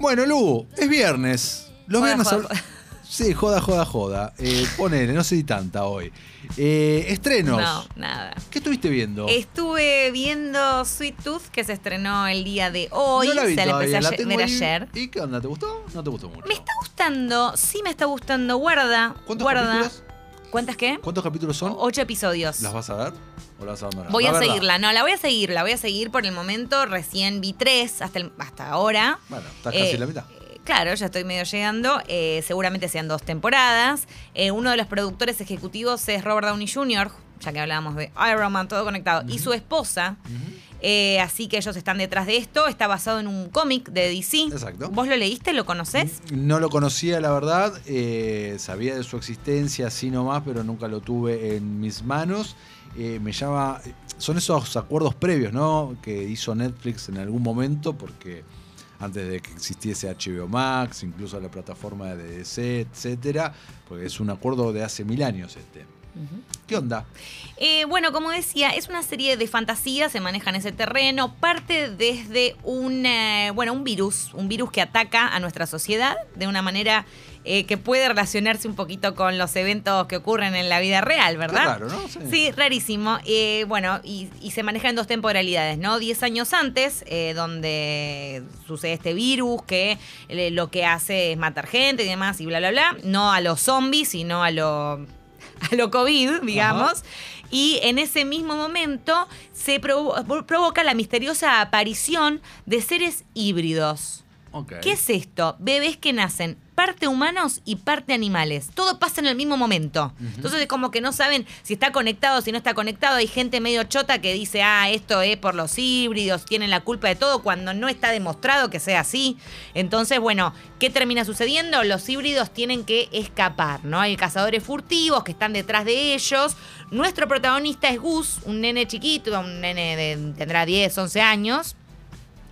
Bueno, Lu, es viernes. Los Joda, viernes. joda. Sí, joda, joda, joda. Eh, ponele, no sé si tanta hoy. Eh, estrenos. No, nada. ¿Qué estuviste viendo? Estuve viendo Sweet Tooth, que se estrenó el día de hoy. no la vi se la todavía, empecé la a tengo ver ahí. ayer. ¿Y qué onda? ¿Te gustó? ¿No te gustó mucho? Me está gustando, sí me está gustando. Guarda, ¿Cuántos guarda. capítulos? ¿Cuántas qué? ¿Cuántos capítulos son? Ocho episodios. ¿Las vas a ver? ¿O las vas a abandonar? Voy La a verdad. seguirla, no, la voy a seguir, la voy a seguir por el momento. Recién vi tres hasta, el- hasta ahora. Bueno, está casi Eh, en la mitad. eh, Claro, ya estoy medio llegando. eh, seguramente sean dos temporadas. Eh, uno de los productores ejecutivos es Robert Downey Jr., ya que hablábamos de Iron Man, todo conectado, y su esposa. Eh, así que ellos están detrás de esto. Está basado en un cómic de DC. Exacto. ¿Vos lo leíste? ¿Lo conoces? No lo conocía, la verdad. eh, sabía de su existencia, así nomás, pero nunca lo tuve en mis manos. Eh, me llama. Son esos acuerdos previos, ¿no? Que hizo Netflix en algún momento, porque antes de que existiese HBO Max, incluso la plataforma de DC, etcétera, porque es un acuerdo de hace mil años este. ¿Qué onda? Eh, bueno, como decía, es una serie de fantasía, se maneja en ese terreno, parte desde un, eh, bueno, un virus, un virus que ataca a nuestra sociedad de una manera eh, que puede relacionarse un poquito con los eventos que ocurren en la vida real, ¿verdad? Qué raro, ¿no? Sí. Sí, rarísimo. Eh, bueno, y, y se maneja en dos temporalidades, ¿no? Diez años antes, eh, donde sucede este virus que lo que hace es matar gente y demás y bla, bla, bla. No a los zombies, sino a lo, a lo COVID, digamos. Y en ese mismo momento se provo- provoca la misteriosa aparición de seres híbridos. ¿Qué es esto? Bebés que nacen parte humanos y parte animales. Todo pasa en el mismo momento. Entonces es como que no saben si está conectado, si no está conectado. Hay gente medio chota que dice, ah, esto es por los híbridos, tienen la culpa de todo, cuando no está demostrado que sea así. Entonces, bueno, ¿qué termina sucediendo? Los híbridos tienen que escapar, ¿no? Hay cazadores furtivos que están detrás de ellos. Nuestro protagonista es Gus, un nene chiquito, un nene de, tendrá 10, 11 años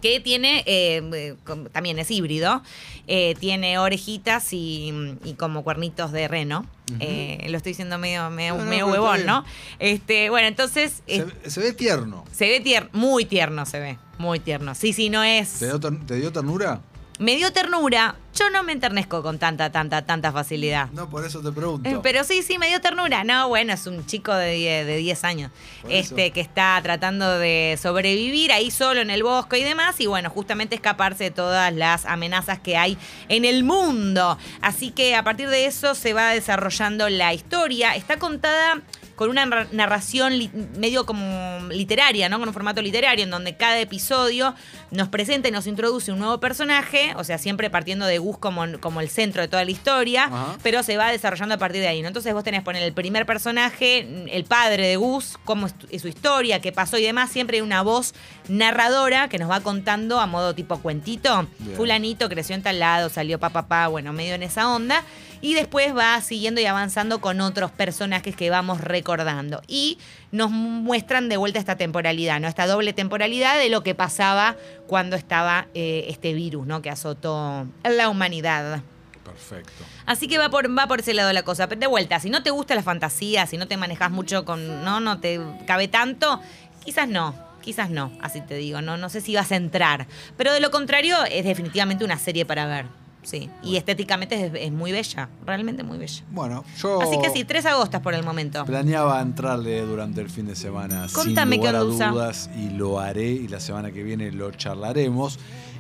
que tiene, eh, eh, también es híbrido, eh, tiene orejitas y, y como cuernitos de reno. Eh, lo estoy diciendo medio, medio, No, no, medio huevón. ¿no? Este, bueno, entonces Se, ve- se ve tierno. se ve tierno, muy tierno se ve, muy tierno. Sí, sí, no es... ¿Te dio, te dio ternura? Me dio ternura, yo no me enternezco con tanta, tanta, tanta facilidad. No, por eso te pregunto. Eh, Pero sí, sí, me dio ternura. No, bueno, es un chico de 10, de 10 años Por eso. este que está tratando de sobrevivir ahí solo en el bosque y demás. Y bueno, justamente escaparse de todas las amenazas que hay en el mundo. Así que a partir de eso se va desarrollando la historia. Está contada con una narra- narración medio como literaria, ¿no? Con un formato literario en donde cada episodio nos presenta y nos introduce un nuevo personaje, o sea, siempre partiendo de Gus como, como el centro de toda la historia, Ajá. pero se va desarrollando a partir de ahí, ¿no? Entonces vos tenés poner el primer personaje, el padre de Gus, cómo es, su historia, qué pasó y demás, siempre hay una voz narradora que nos va contando a modo tipo cuentito. Bien. Fulanito creció en tal lado, salió papá, papá, bueno, medio en esa onda. Y después va siguiendo y avanzando con otros personajes que vamos recordando. Y nos muestran de vuelta esta temporalidad, ¿no? Esta doble temporalidad de lo que pasaba cuando estaba eh, este virus, ¿no? Que azotó la humanidad. Perfecto. Así que va por, va por ese lado la cosa. Pero de vuelta, si no te gusta la fantasía, si no te manejas mucho con. no, no te cabe tanto, quizás no. Quizás no, así te digo. No, no sé si vas a entrar. Pero de lo contrario, es definitivamente una serie para ver. Sí. Y estéticamente es, es muy bella. Realmente muy bella. Bueno, yo Así que sí, tres agostas por el momento. planeaba entrarle durante el fin de semana Contame, sin lugar ¿qué onda? dudas y lo haré y la semana que viene lo charlaremos.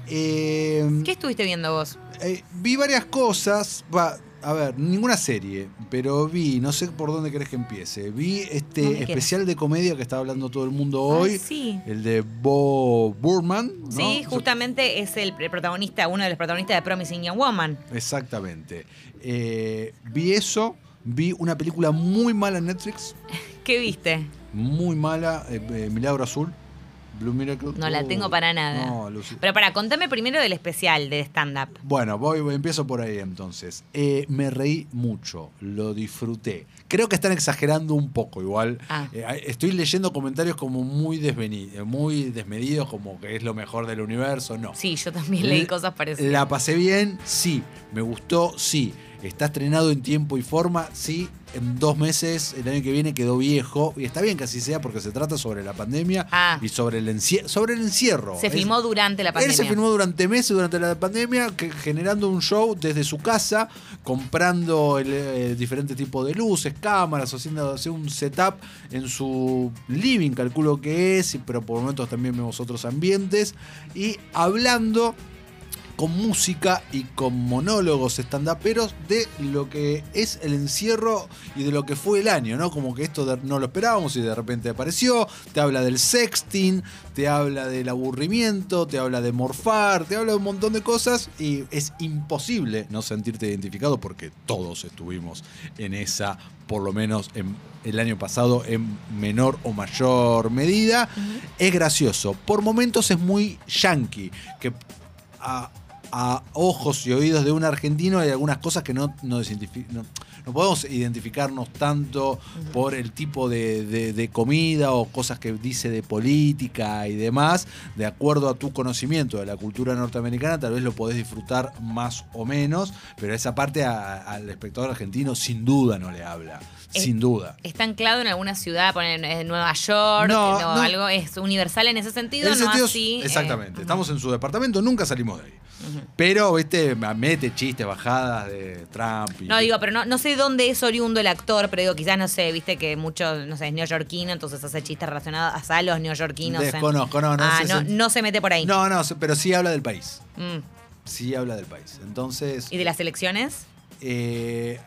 Eh, ¿Qué estuviste viendo vos? eh, vi varias cosas, va, a ver, ninguna serie, pero vi, no sé por dónde querés que empiece, vi este especial de comedia que está hablando todo el mundo hoy, Ay, sí. el de Bo Burman, ¿no? Sí, justamente es el protagonista, uno de los protagonistas de Promising Young Woman. Exactamente. Eh, vi eso, vi una película muy mala en Netflix, ¿Qué viste? muy mala, eh, eh, Milagro Azul, Blue Miracle. No la tengo para nada. No, Lucy. Pero para, contame primero del especial, del stand-up. Bueno, voy, voy- empiezo por ahí entonces. Eh, me reí mucho, lo disfruté. Creo que están exagerando un poco, igual. Ah. Eh, estoy leyendo comentarios como muy, eh, muy desmedidos, como que es lo mejor del universo. No. Sí, yo también leí cosas parecidas. ¿La pasé bien? Sí. ¿Me gustó? Sí. Está estrenado en tiempo y forma, sí, en dos meses, el año que viene quedó viejo, y está bien que así sea porque se trata sobre la pandemia Ah. y sobre el, sobre el encierro. Se filmó durante la él pandemia. se filmó durante meses, durante la pandemia, que- generando un show desde su casa, comprando el, eh, diferentes tipos de luces, cámaras, haciendo, haciendo un setup en su living, calculo que es, pero por momentos también vemos otros ambientes, y hablando con música y con monólogos stand-uperos de lo que es el encierro y de lo que fue el año, ¿no? Como que esto de- no lo esperábamos y de repente apareció, te habla del sexting, te habla del aburrimiento, te habla de morfar, te habla de un montón de cosas y es imposible no sentirte identificado porque todos estuvimos en esa, por lo menos en el año pasado, en menor o mayor medida. Es gracioso, por momentos es muy yankee, que a, a ojos y oídos de un argentino hay algunas cosas que no, no, no- no podemos identificarnos tanto por el tipo de, de- de comida o cosas que dice de política y demás. De acuerdo a tu conocimiento de la cultura norteamericana, tal vez lo podés disfrutar más o menos, pero esa parte a- al espectador argentino sin duda no le habla. Eh, Sin duda. ¿Está anclado en alguna ciudad, poner en Nueva York? No, No, no. algo es universal en ese sentido, En ese no sentido, así. eh, exactamente. Estamos en su departamento, nunca salimos de ahí. Pero, viste, mete chistes, bajadas de Trump. Y, No, digo, pero no, no sé dónde es oriundo el actor, pero digo, quizás, no sé, viste que mucho, no sé, es neoyorquino, entonces hace chistes relacionados a los neoyorquinos. en- Desconozco, no, no Ah, sé no, si- no se mete por ahí. No, no, pero sí habla del país. Mm. Sí habla del país. Entonces, ¿Y de las elecciones? eh,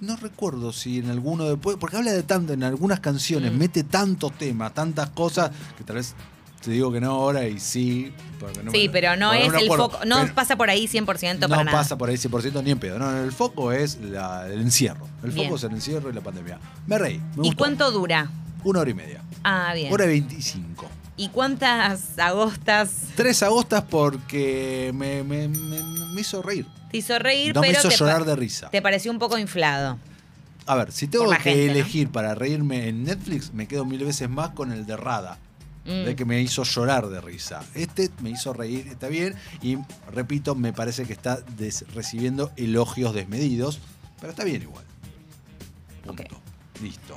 no recuerdo si en alguno de... Porque habla de tanto, en algunas canciones, Mm. mete tantos temas, tantas cosas, que tal vez te digo que no ahora y sí. porque no sí, me- pero no es el foco, no pasa por ahí 100% para no nada. pasa por ahí 100% ni en pedo. No, el foco es la- el encierro. El Bien. foco es el encierro y la pandemia. Me reí. Me ¿Y cuánto dura? Una hora y media. Ah, bien. Hora y 25. ¿Y cuántas agostas Tres agostas porque me, me- me- me hizo reír. te hizo reír, No me hizo te, llorar de risa. te pareció un poco inflado? A ver, si tengo que gente, ¿no? elegir para reírme en Netflix, me quedo mil veces más con el de Rada. Mm. De que me hizo llorar de risa. Este me hizo reír, está bien. Y repito, me parece que está recibiendo elogios desmedidos. Pero está bien igual. Punto. Listo.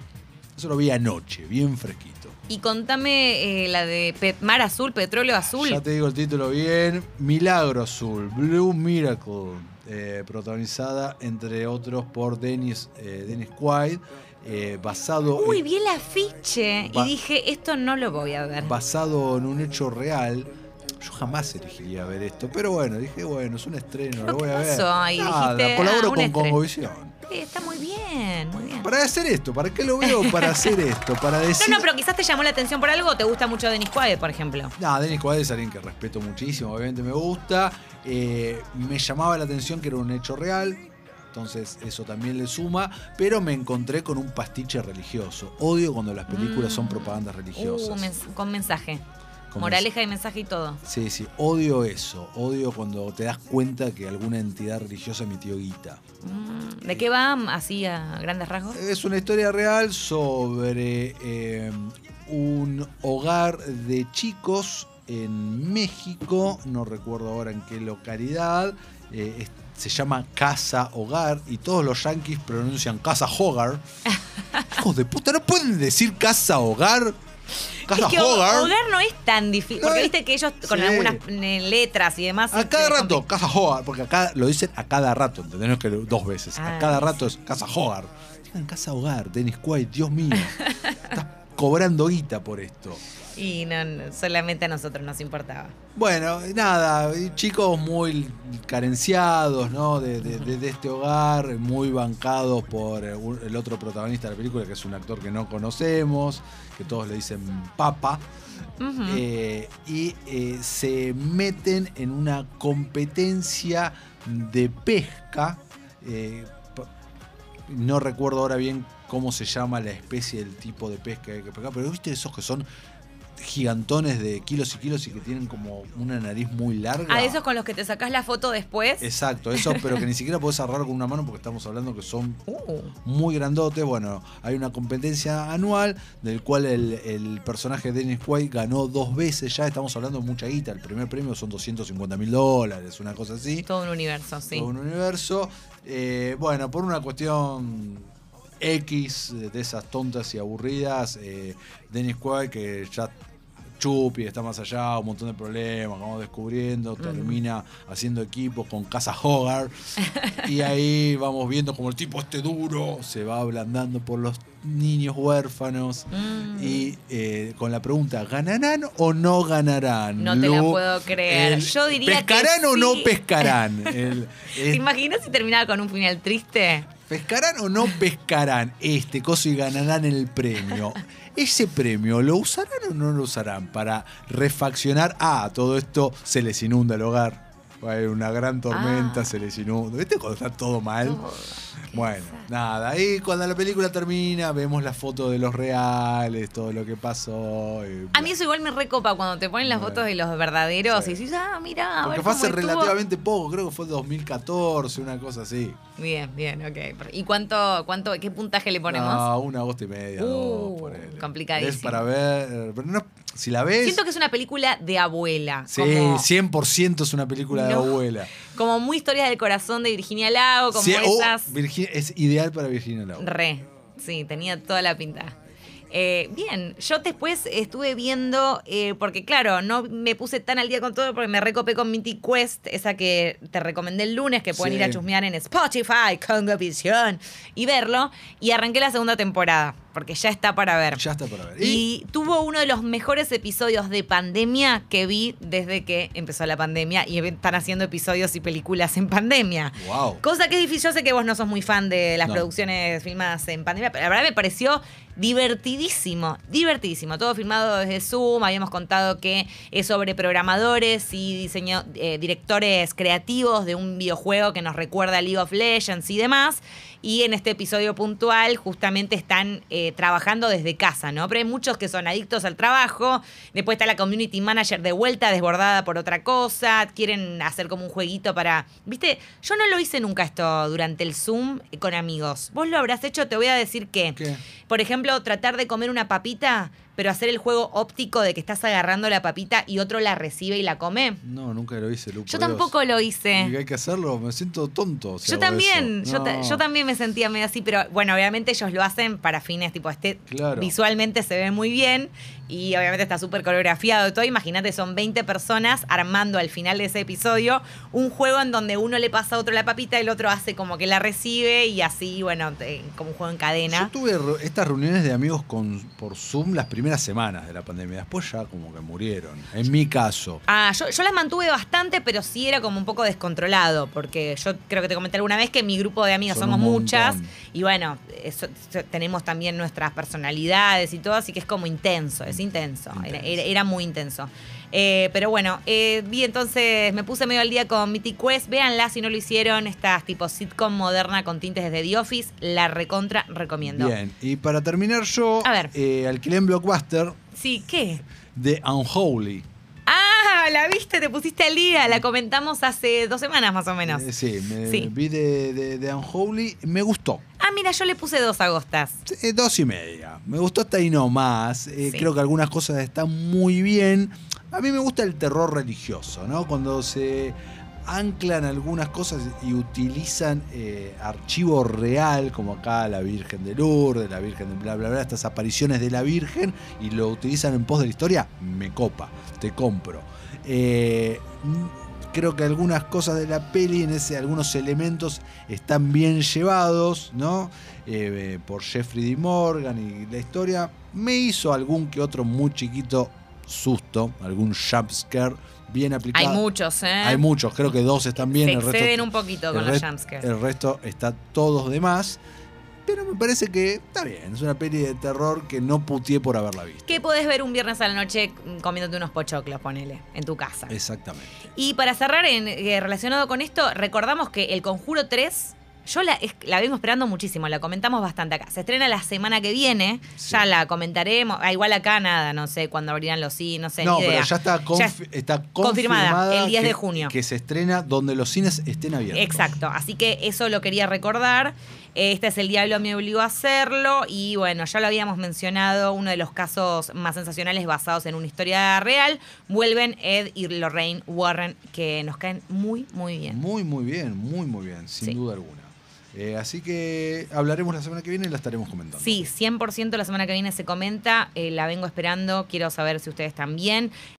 Eso lo vi anoche, bien fresquito. Y contame eh, la de Pe- Mar Azul, Petróleo Azul. Ya te digo el título bien. Milagro Azul, Blue Miracle. eh, protagonizada entre otros por Dennis, eh, Dennis Quaid. Eh, basado, Uy, en, vi el afiche y dije, esto no lo voy a ver. basado en un hecho real. Yo jamás elegiría ver esto, pero bueno, dije, bueno, es un estreno, ¿Pero lo voy a ver. ahí? Nada, Dijiste, colaboro ah, con. Congovisión. Está muy bien, muy bien. Para hacer esto, ¿para qué lo veo? Para hacer esto, para decir... No, no, pero quizás te llamó la atención por algo te gusta mucho Denis Quaid, por ejemplo. No, Dennis Quaid es alguien que respeto muchísimo, obviamente me gusta. Eh, me llamaba la atención que era un hecho real, entonces eso también le suma, pero me encontré con un pastiche religioso. Odio cuando las películas son Mm. propagandas religiosas. Uh, mens- con mensaje. Con Moraleja y mensaje y todo. Sí, sí, odio eso. Odio cuando te das cuenta que alguna entidad religiosa emitió guita. Mm, ¿De qué va? Así a grandes rasgos. Es una historia real sobre eh, un hogar de chicos en México, no recuerdo ahora en qué localidad, eh, se llama Casa Hogar y todos los yanquis pronuncian Casa Hogar. Hijos de puta, ¿no pueden decir Casa Hogar? Casa es que Hogar. hogar no es tan difícil. Porque No, viste que ellos con sí. algunas eh, letras y demás. A cada se rato, Casa Hogar, porque acá lo dicen a cada rato, ¿entendés? No es que dos veces. A Ah, cada rato es Casa Hogar. Digan Casa Hogar, Dennis Quaid, Dios mío. Estás cobrando guita por esto. Y no, no, solamente a nosotros nos importaba. Bueno, nada, chicos muy carenciados, ¿no? De, de- de- de este hogar, muy bancados por eh, el otro protagonista de la película, que es un actor que no conocemos, que todos le dicen Papa. Eh, y eh, se meten en una competencia de pesca. eh, no recuerdo ahora bien cómo se llama la especie del tipo de pesca que hay que pescar, pero viste esos que son gigantones de kilos y kilos y que tienen como una nariz muy larga. A esos con los que te sacás la foto después. Exacto, esos, pero que ni siquiera podés agarrar con una mano porque estamos hablando que son Uh. muy grandotes. Bueno, hay una competencia anual del cual el, el personaje de Dennis Quaid ganó dos veces ya. Estamos hablando de mucha guita. El primer premio son 250 mil dólares, una cosa así. Todo un universo, sí. Todo un universo. Eh, bueno, por una cuestión X de esas tontas y aburridas, eh, Dennis Quaid, que ya chupi, está más allá, un montón de problemas, vamos descubriendo, termina haciendo equipos con Casa Hogar y ahí vamos viendo como el tipo este duro se va ablandando por los niños huérfanos Mm. y eh, con la pregunta, ¿ganarán o no ganarán? No te la puedo creer. El- Yo diría que ¿Pescarán o no pescarán? El- ¿Te imaginas si terminaba con un final triste? ¿Pescarán o no pescarán este coso y ganarán el premio? ¿Ese premio lo usarán o no lo usarán para refaccionar? Ah, todo esto se les inunda el hogar. Hay una gran tormenta, Ah. se les inunda. ¿Viste cuando está todo mal? Bueno, nada. Ahí cuando la película termina, vemos las fotos de los reales, todo lo que pasó. y A mí eso igual me recopa cuando te ponen las Bueno. fotos de los verdaderos Sí. y dices, ah, mira, a Porque ver fue hace relativamente poco, creo que fue 2014, una cosa así. Bien, bien, ok. ¿Y cuánto, cuánto, qué puntaje le ponemos? No, una agosto y media, Uh, dos, complicadísimo. Es para ver. Pero no, si la ves. Siento que es una película de abuela. Sí, como, 100% es una película de abuela. como muy historias del corazón de Virginia Lago, como Sí, oh. Virgi- es ideal para Virginia Lago. Re, sí, tenía toda la pinta. Eh, bien, yo después estuve viendo, eh, porque claro, no me puse tan al día con todo porque me recopé con Mythic Quest, esa que te recomendé el lunes, que pueden Sí. ir a chusmear en Spotify, Congovisión, y verlo. Y arranqué la segunda temporada, porque ya está para ver. Ya está para ver. Y, Y tuvo uno de los mejores episodios de pandemia que vi desde que empezó la pandemia y están haciendo episodios y películas en pandemia. wow. Cosa que es difícil. Yo sé que vos no sos muy fan de las No. producciones filmadas en pandemia, pero la verdad me pareció divertidísimo, divertidísimo. Todo filmado desde Zoom. Habíamos contado que es sobre programadores y diseño, eh, directores creativos de un videojuego que nos recuerda a League of Legends y demás. Y en este episodio puntual justamente están eh, trabajando desde casa, ¿no? Pero hay muchos que son adictos al trabajo. Después está la community manager de vuelta, desbordada por otra cosa. Quieren hacer como un jueguito para... Viste, yo no lo hice nunca esto durante el Zoom con amigos. Vos lo habrás hecho, te voy a decir que... ¿Qué? Por ejemplo, tratar de comer una papita, pero hacer el juego óptico de que estás agarrando la papita y otro la recibe y la come. No, nunca lo hice, Lu. Yo tampoco Dios. lo Y hice. que hay que hacerlo, me siento tonto. si Yo también, yo, ta- yo también me sentía medio así, pero bueno, obviamente ellos lo hacen para fines tipo este Claro. visualmente se ve muy bien y obviamente está súper coreografiado y todo. Imagínate, son 20 personas armando al final de ese episodio un juego en donde uno le pasa a otro la papita y el otro hace como que la recibe y así, bueno, te- como un juego en Yo cadena. tuve re- estas reuniones de amigos con, por Zoom las primeras semanas de la pandemia. Después ya como que murieron. En mi caso. Ah, yo, yo las mantuve bastante, pero sí era como un poco descontrolado, porque yo creo que te comenté alguna vez que mi grupo de amigas Son somos muchas, y bueno, eso- tenemos también nuestras personalidades y todo, así que es como intenso, es intenso, Era, Intenso. era- era muy intenso. Eh, pero bueno, eh, vi entonces, me puse medio al día con Mythic Quest, véanla si no lo hicieron, estas tipo sitcom moderna con tintes desde The Office, la recontra recomiendo. Bien. Y para terminar yo, A ver. eh, alquilé en Blockbuster Sí, ¿qué? de Unholy. Ah, la viste, te pusiste al día, la comentamos hace dos semanas más o menos. Eh, sí, me Sí. vi de, de, de Unholy. Me gustó. Ah, mira, yo le puse dos agostas. Eh, dos y media. Me gustó hasta ahí nomás. Eh, Sí. Creo que algunas cosas están muy bien. A mí me gusta el terror religioso, ¿no? Cuando se anclan algunas cosas y utilizan eh, archivo real, como acá la Virgen de Lourdes, la Virgen de bla, bla, bla, estas apariciones de la Virgen, y lo utilizan en pos de la historia, me copa, te compro. Eh, creo que algunas cosas de la peli, en ese, algunos elementos están bien llevados, ¿no? Eh, por Jeffrey D. Morgan y la historia. Me hizo algún que otro muy chiquito susto, algún jumpscare bien aplicado. Hay muchos, ¿eh? Hay muchos, creo que dos están bien. Se el resto, un poquito con los jumpscares. El resto está todos de más. Pero me parece que está bien. Es una peli de terror que no putié por haberla visto. ¿Qué podés ver un viernes a la noche comiéndote unos pochoclos, ponele, en tu casa? Exactamente. Y para cerrar, en, eh, relacionado con esto, recordamos que El Conjuro 3 Yo la, es- la vengo esperando muchísimo, la comentamos bastante acá. Se estrena la semana que viene, Sí. ya la comentaremos. Ah, igual acá nada, no sé cuándo abrirán los cines, no sé. no, ni pero ya está, confi- Ya- está confirmada, confirmada. el 10 de junio. Que se estrena donde los cines estén abiertos. Exacto, así que eso lo quería recordar. Este es el Diablo me obligó a hacerlo y bueno, ya lo habíamos mencionado, uno de los casos más sensacionales basados en una historia real. Vuelven Ed y Lorraine Warren, que nos caen muy, muy bien. Muy, muy bien, muy, muy bien, sin Sí. duda alguna. Eh, así que hablaremos la semana que viene y la estaremos comentando. Sí, 100% la semana que viene se comenta, eh, la vengo esperando, quiero saber si ustedes también.